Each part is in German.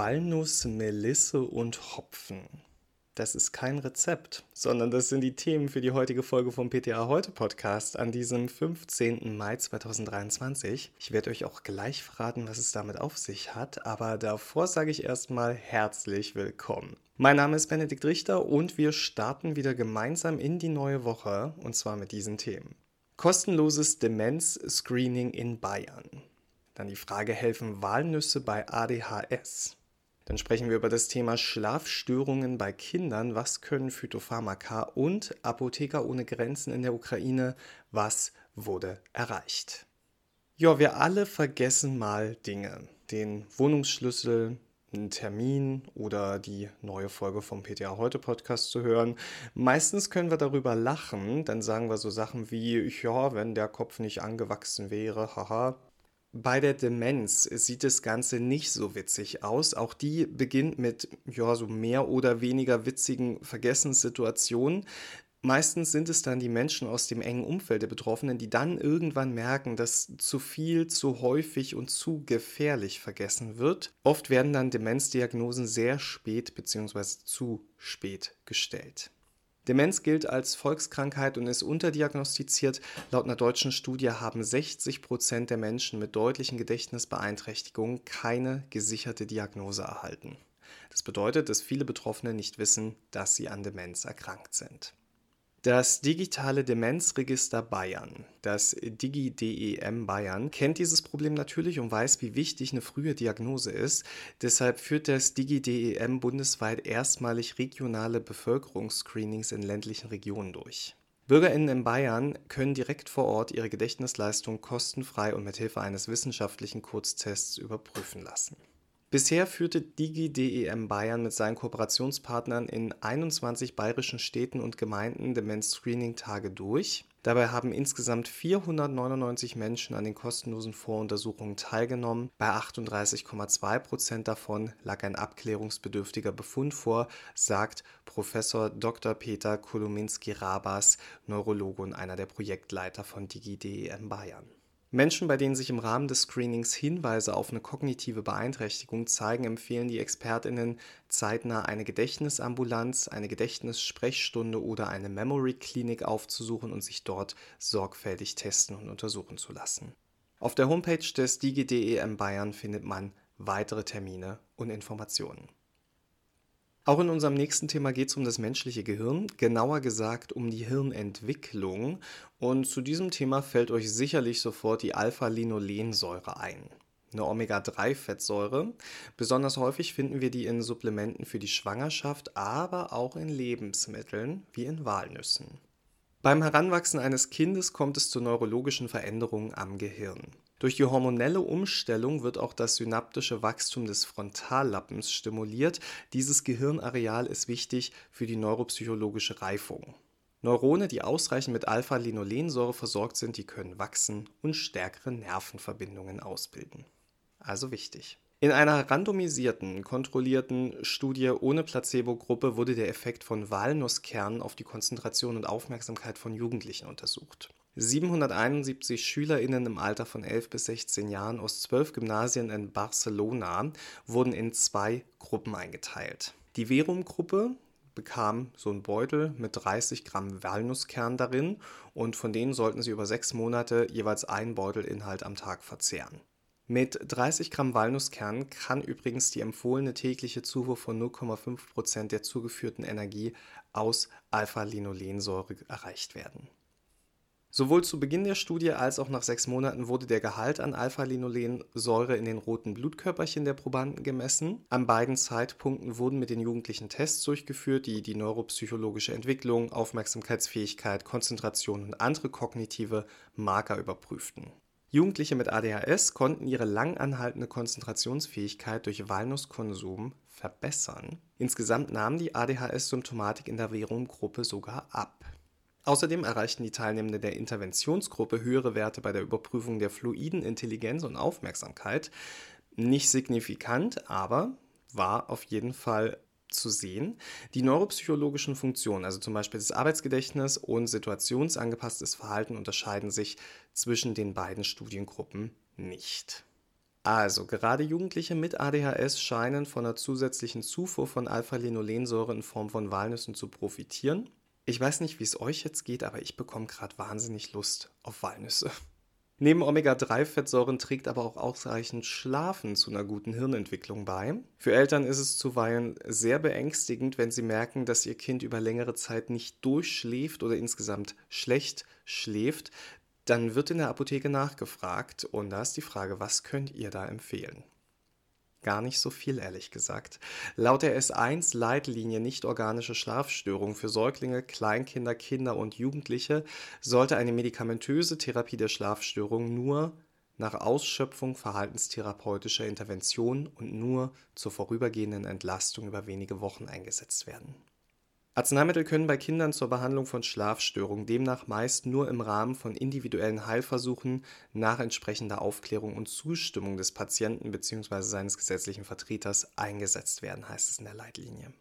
Walnuss, Melisse und Hopfen. Das ist kein Rezept, sondern das sind die Themen für die heutige Folge vom PTA Heute Podcast an diesem 15. Mai 2023. Ich werde euch auch gleich verraten, was es damit auf sich hat, aber davor sage ich erstmal herzlich willkommen. Mein Name ist Benedikt Richter und wir starten wieder gemeinsam in die neue Woche und zwar mit diesen Themen. Kostenloses Demenz-Screening in Bayern. Dann die Frage, helfen Walnüsse bei ADHS? Dann sprechen wir über das Thema Schlafstörungen bei Kindern. Was können Phytopharmaka und Apotheker ohne Grenzen in der Ukraine? Was wurde erreicht? Ja, wir alle vergessen mal Dinge. Den Wohnungsschlüssel, einen Termin oder die neue Folge vom PTA Heute Podcast zu hören. Meistens können wir darüber lachen, dann sagen wir so Sachen wie, ja, wenn der Kopf nicht angewachsen wäre, haha, bei der Demenz sieht das Ganze nicht so witzig aus. Auch die beginnt mit ja, so mehr oder weniger witzigen Vergessenssituationen. Meistens sind es dann die Menschen aus dem engen Umfeld der Betroffenen, die dann irgendwann merken, dass zu viel, zu häufig und zu gefährlich vergessen wird. Oft werden dann Demenzdiagnosen sehr spät bzw. zu spät gestellt. Demenz gilt als Volkskrankheit und ist unterdiagnostiziert. Laut einer deutschen Studie haben 60 Prozent der Menschen mit deutlichen Gedächtnisbeeinträchtigungen keine gesicherte Diagnose erhalten. Das bedeutet, dass viele Betroffene nicht wissen, dass sie an Demenz erkrankt sind. Das digitale Demenzregister Bayern, das DigiDEM Bayern, kennt dieses Problem natürlich und weiß, wie wichtig eine frühe Diagnose ist. Deshalb führt das DigiDEM bundesweit erstmalig regionale Bevölkerungsscreenings in ländlichen Regionen durch. BürgerInnen in Bayern können direkt vor Ort ihre Gedächtnisleistung kostenfrei und mit Hilfe eines wissenschaftlichen Kurztests überprüfen lassen. Bisher führte DigiDEM Bayern mit seinen Kooperationspartnern in 21 bayerischen Städten und Gemeinden Demenz-Screening-Tage durch. Dabei haben insgesamt 499 Menschen an den kostenlosen Voruntersuchungen teilgenommen. Bei 38,2 Prozent davon lag ein abklärungsbedürftiger Befund vor, sagt Professor Dr. Peter Kolominski-Rabas, Neurologe und einer der Projektleiter von DigiDEM Bayern. Menschen, bei denen sich im Rahmen des Screenings Hinweise auf eine kognitive Beeinträchtigung zeigen, empfehlen die Expertinnen zeitnah eine Gedächtnisambulanz, eine Gedächtnissprechstunde oder eine Memory Clinic aufzusuchen und sich dort sorgfältig testen und untersuchen zu lassen. Auf der Homepage des DigiDEM Bayern findet man weitere Termine und Informationen. Auch in unserem nächsten Thema geht es um das menschliche Gehirn, genauer gesagt um die Hirnentwicklung. Und zu diesem Thema fällt euch sicherlich sofort die Alpha-Linolensäure ein. Eine Omega-3-Fettsäure. Besonders häufig finden wir die in Supplementen für die Schwangerschaft, aber auch in Lebensmitteln wie in Walnüssen. Beim Heranwachsen eines Kindes kommt es zu neurologischen Veränderungen am Gehirn. Durch die hormonelle Umstellung wird auch das synaptische Wachstum des Frontallappens stimuliert. Dieses Gehirnareal ist wichtig für die neuropsychologische Reifung. Neurone, die ausreichend mit Alpha-Linolensäure versorgt sind, die können wachsen und stärkere Nervenverbindungen ausbilden. Also wichtig. In einer randomisierten, kontrollierten Studie ohne Placebo-Gruppe wurde der Effekt von Walnusskernen auf die Konzentration und Aufmerksamkeit von Jugendlichen untersucht. 771 SchülerInnen im Alter von 11 bis 16 Jahren aus zwölf Gymnasien in Barcelona wurden in zwei Gruppen eingeteilt. Die Verum-Gruppe bekam so einen Beutel mit 30 Gramm Walnusskern darin und von denen sollten sie über sechs Monate jeweils einen Beutelinhalt am Tag verzehren. Mit 30 Gramm Walnusskern kann übrigens die empfohlene tägliche Zufuhr von 0,5 Prozent der zugeführten Energie aus Alpha-Linolensäure erreicht werden. Sowohl zu Beginn der Studie als auch nach sechs Monaten wurde der Gehalt an Alpha-Linolensäure in den roten Blutkörperchen der Probanden gemessen. An beiden Zeitpunkten wurden mit den Jugendlichen Tests durchgeführt, die die neuropsychologische Entwicklung, Aufmerksamkeitsfähigkeit, Konzentration und andere kognitive Marker überprüften. Jugendliche mit ADHS konnten ihre lang anhaltende Konzentrationsfähigkeit durch Walnusskonsum verbessern. Insgesamt nahm die ADHS-Symptomatik in der Verum-Gruppe sogar ab. Außerdem erreichten die Teilnehmenden der Interventionsgruppe höhere Werte bei der Überprüfung der fluiden Intelligenz und Aufmerksamkeit. Nicht signifikant, aber war auf jeden Fall zu sehen. Die neuropsychologischen Funktionen, also zum Beispiel das Arbeitsgedächtnis und situationsangepasstes Verhalten, unterscheiden sich zwischen den beiden Studiengruppen nicht. Also, gerade Jugendliche mit ADHS scheinen von einer zusätzlichen Zufuhr von Alpha-Linolensäure in Form von Walnüssen zu profitieren. Ich weiß nicht, wie es euch jetzt geht, aber ich bekomme gerade wahnsinnig Lust auf Walnüsse. Neben Omega-3-Fettsäuren trägt aber auch ausreichend Schlafen zu einer guten Hirnentwicklung bei. Für Eltern ist es zuweilen sehr beängstigend, wenn sie merken, dass ihr Kind über längere Zeit nicht durchschläft oder insgesamt schlecht schläft. Dann wird in der Apotheke nachgefragt und da ist die Frage, was könnt ihr da empfehlen? Gar nicht so viel, ehrlich gesagt. Laut der S1-Leitlinie nicht-organische Schlafstörungen für Säuglinge, Kleinkinder, Kinder und Jugendliche sollte eine medikamentöse Therapie der Schlafstörung nur nach Ausschöpfung verhaltenstherapeutischer Interventionen und nur zur vorübergehenden Entlastung über wenige Wochen eingesetzt werden. Arzneimittel können bei Kindern zur Behandlung von Schlafstörungen demnach meist nur im Rahmen von individuellen Heilversuchen nach entsprechender Aufklärung und Zustimmung des Patienten bzw. seines gesetzlichen Vertreters eingesetzt werden, heißt es in der Leitlinie.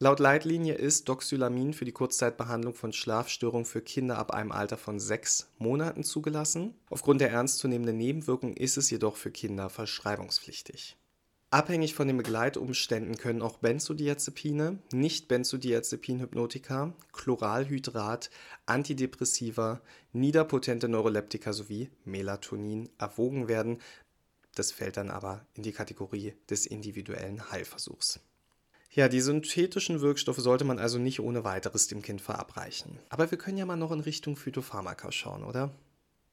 Laut Leitlinie ist Doxylamin für die Kurzzeitbehandlung von Schlafstörungen für Kinder ab einem Alter von sechs Monaten zugelassen. Aufgrund der ernstzunehmenden Nebenwirkungen ist es jedoch für Kinder verschreibungspflichtig. Abhängig von den Begleitumständen können auch Benzodiazepine, Nicht-Benzodiazepin-Hypnotika, Chloralhydrat, Antidepressiva, niederpotente Neuroleptika sowie Melatonin erwogen werden. Das fällt dann aber in die Kategorie des individuellen Heilversuchs. Ja, die synthetischen Wirkstoffe sollte man also nicht ohne weiteres dem Kind verabreichen. Aber wir können ja mal noch in Richtung Phytopharmaka schauen, oder?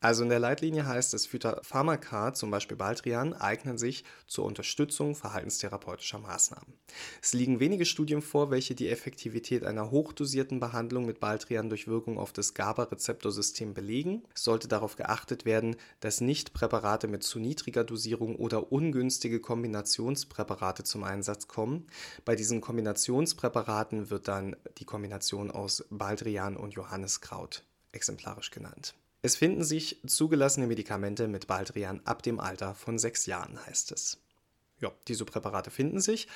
Also in der Leitlinie heißt es, Phytopharmaka, zum Beispiel Baldrian, eignen sich zur Unterstützung verhaltenstherapeutischer Maßnahmen. Es liegen wenige Studien vor, welche die Effektivität einer hochdosierten Behandlung mit Baldrian durch Wirkung auf das GABA-Rezeptorsystem belegen. Es sollte darauf geachtet werden, dass nicht Präparate mit zu niedriger Dosierung oder ungünstige Kombinationspräparate zum Einsatz kommen. Bei diesen Kombinationspräparaten wird dann die Kombination aus Baldrian und Johanniskraut exemplarisch genannt. Es finden sich zugelassene Medikamente mit Baldrian ab dem Alter von sechs Jahren, heißt es. Ja, diese Präparate finden sich.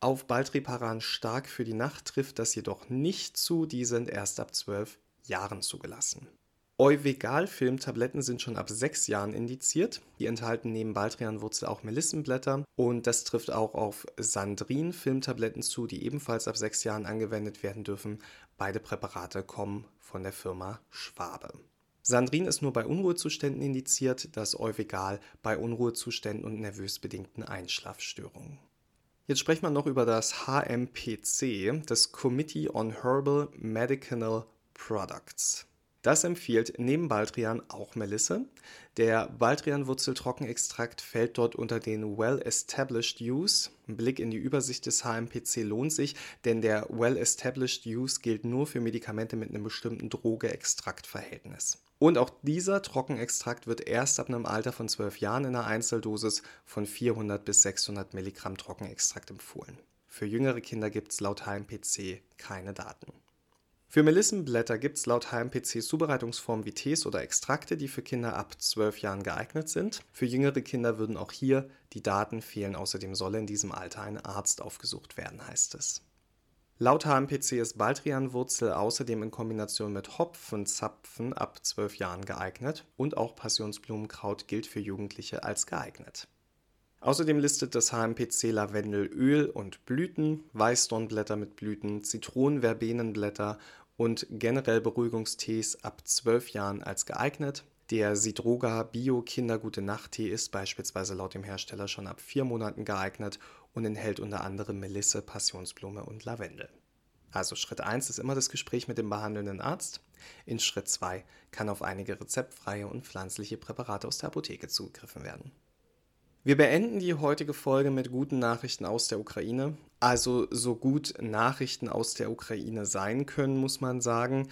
Auf Baldriparan stark für die Nacht trifft das jedoch nicht zu, die sind erst ab zwölf Jahren zugelassen. Euvegal-Filmtabletten sind schon ab sechs Jahren indiziert. Die enthalten neben Baldrianwurzel auch Melissenblätter und das trifft auch auf Sandrin-Filmtabletten zu, die ebenfalls ab sechs Jahren angewendet werden dürfen. Beide Präparate kommen von der Firma Schwabe. Sandrin ist nur bei Unruhezuständen indiziert, das Euvegal bei Unruhezuständen und nervös bedingten Einschlafstörungen. Jetzt sprechen wir noch über das HMPC, das Committee on Herbal Medicinal Products. Das empfiehlt neben Baldrian auch Melisse. Der Baldrian-Wurzeltrockenextrakt fällt dort unter den Well-Established Use. Ein Blick in die Übersicht des HMPC lohnt sich, denn der Well-Established Use gilt nur für Medikamente mit einem bestimmten Droge-Extrakt-Verhältnis. Und auch dieser Trockenextrakt wird erst ab einem Alter von 12 Jahren in einer Einzeldosis von 400 bis 600 Milligramm Trockenextrakt empfohlen. Für jüngere Kinder gibt es laut HMPC keine Daten. Für Melissenblätter gibt es laut HMPC Zubereitungsformen wie Tees oder Extrakte, die für Kinder ab 12 Jahren geeignet sind. Für jüngere Kinder würden auch hier die Daten fehlen. Außerdem solle in diesem Alter ein Arzt aufgesucht werden, heißt es. Laut HMPC ist Baldrianwurzel außerdem in Kombination mit Hopfenzapfen ab 12 Jahren geeignet und auch Passionsblumenkraut gilt für Jugendliche als geeignet. Außerdem listet das HMPC Lavendelöl und Blüten, Weißdornblätter mit Blüten, Zitronenverbenenblätter und generell Beruhigungstees ab 12 Jahren als geeignet. Der Sidroga Bio Kindergute Nachttee ist beispielsweise laut dem Hersteller schon ab vier Monaten geeignet und enthält unter anderem Melisse, Passionsblume und Lavendel. Also Schritt 1 ist immer das Gespräch mit dem behandelnden Arzt. In Schritt 2 kann auf einige rezeptfreie und pflanzliche Präparate aus der Apotheke zugegriffen werden. Wir beenden die heutige Folge mit guten Nachrichten aus der Ukraine. Also so gut Nachrichten aus der Ukraine sein können, muss man sagen.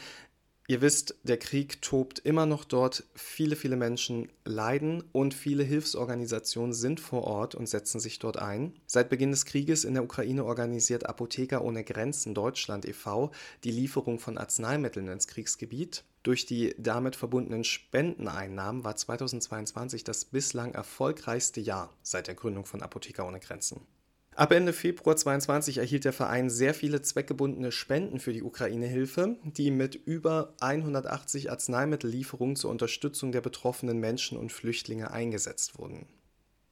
Ihr wisst, der Krieg tobt immer noch dort, viele, viele Menschen leiden und viele Hilfsorganisationen sind vor Ort und setzen sich dort ein. Seit Beginn des Krieges in der Ukraine organisiert Apotheker ohne Grenzen Deutschland e.V. die Lieferung von Arzneimitteln ins Kriegsgebiet. Durch die damit verbundenen Spendeneinnahmen war 2022 das bislang erfolgreichste Jahr seit der Gründung von Apotheker ohne Grenzen. Ab Ende Februar 2022 erhielt der Verein sehr viele zweckgebundene Spenden für die Ukraine-Hilfe, die mit über 180 Arzneimittellieferungen zur Unterstützung der betroffenen Menschen und Flüchtlinge eingesetzt wurden.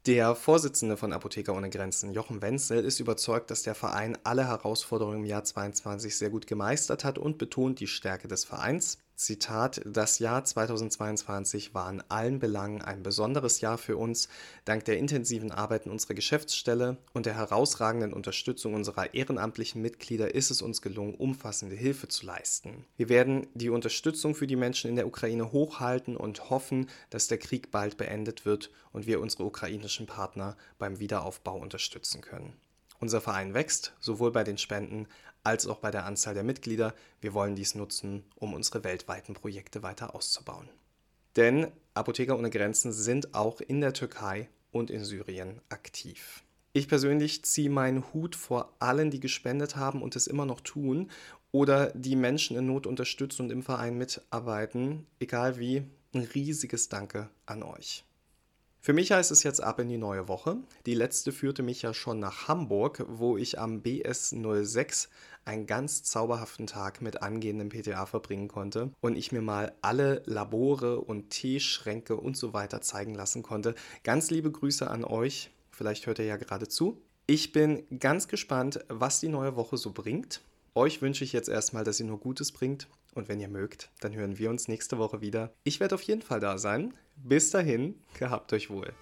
Der Vorsitzende von Apotheker ohne Grenzen, Jochen Wenzel, ist überzeugt, dass der Verein alle Herausforderungen im Jahr 2022 sehr gut gemeistert hat und betont die Stärke des Vereins. Zitat, das Jahr 2022 war in allen Belangen ein besonderes Jahr für uns. Dank der intensiven Arbeit in unserer Geschäftsstelle und der herausragenden Unterstützung unserer ehrenamtlichen Mitglieder ist es uns gelungen, umfassende Hilfe zu leisten. Wir werden die Unterstützung für die Menschen in der Ukraine hochhalten und hoffen, dass der Krieg bald beendet wird und wir unsere ukrainischen Partner beim Wiederaufbau unterstützen können. Unser Verein wächst, sowohl bei den Spenden als auch bei der Anzahl der Mitglieder. Wir wollen dies nutzen, um unsere weltweiten Projekte weiter auszubauen. Denn Apotheker ohne Grenzen sind auch in der Türkei und in Syrien aktiv. Ich persönlich ziehe meinen Hut vor allen, die gespendet haben und es immer noch tun oder die Menschen in Not unterstützen und im Verein mitarbeiten. Egal wie, ein riesiges Danke an euch. Für mich heißt es jetzt ab in die neue Woche. Die letzte führte mich ja schon nach Hamburg, wo ich am BS06 einen ganz zauberhaften Tag mit angehendem PTA verbringen konnte und ich mir mal alle Labore und Teeschränke und so weiter zeigen lassen konnte. Ganz liebe Grüße an euch. Vielleicht hört ihr ja gerade zu. Ich bin ganz gespannt, was die neue Woche so bringt. Euch wünsche ich jetzt erstmal, dass ihr nur Gutes bringt. Und wenn ihr mögt, dann hören wir uns nächste Woche wieder. Ich werde auf jeden Fall da sein. Bis dahin, gehabt euch wohl.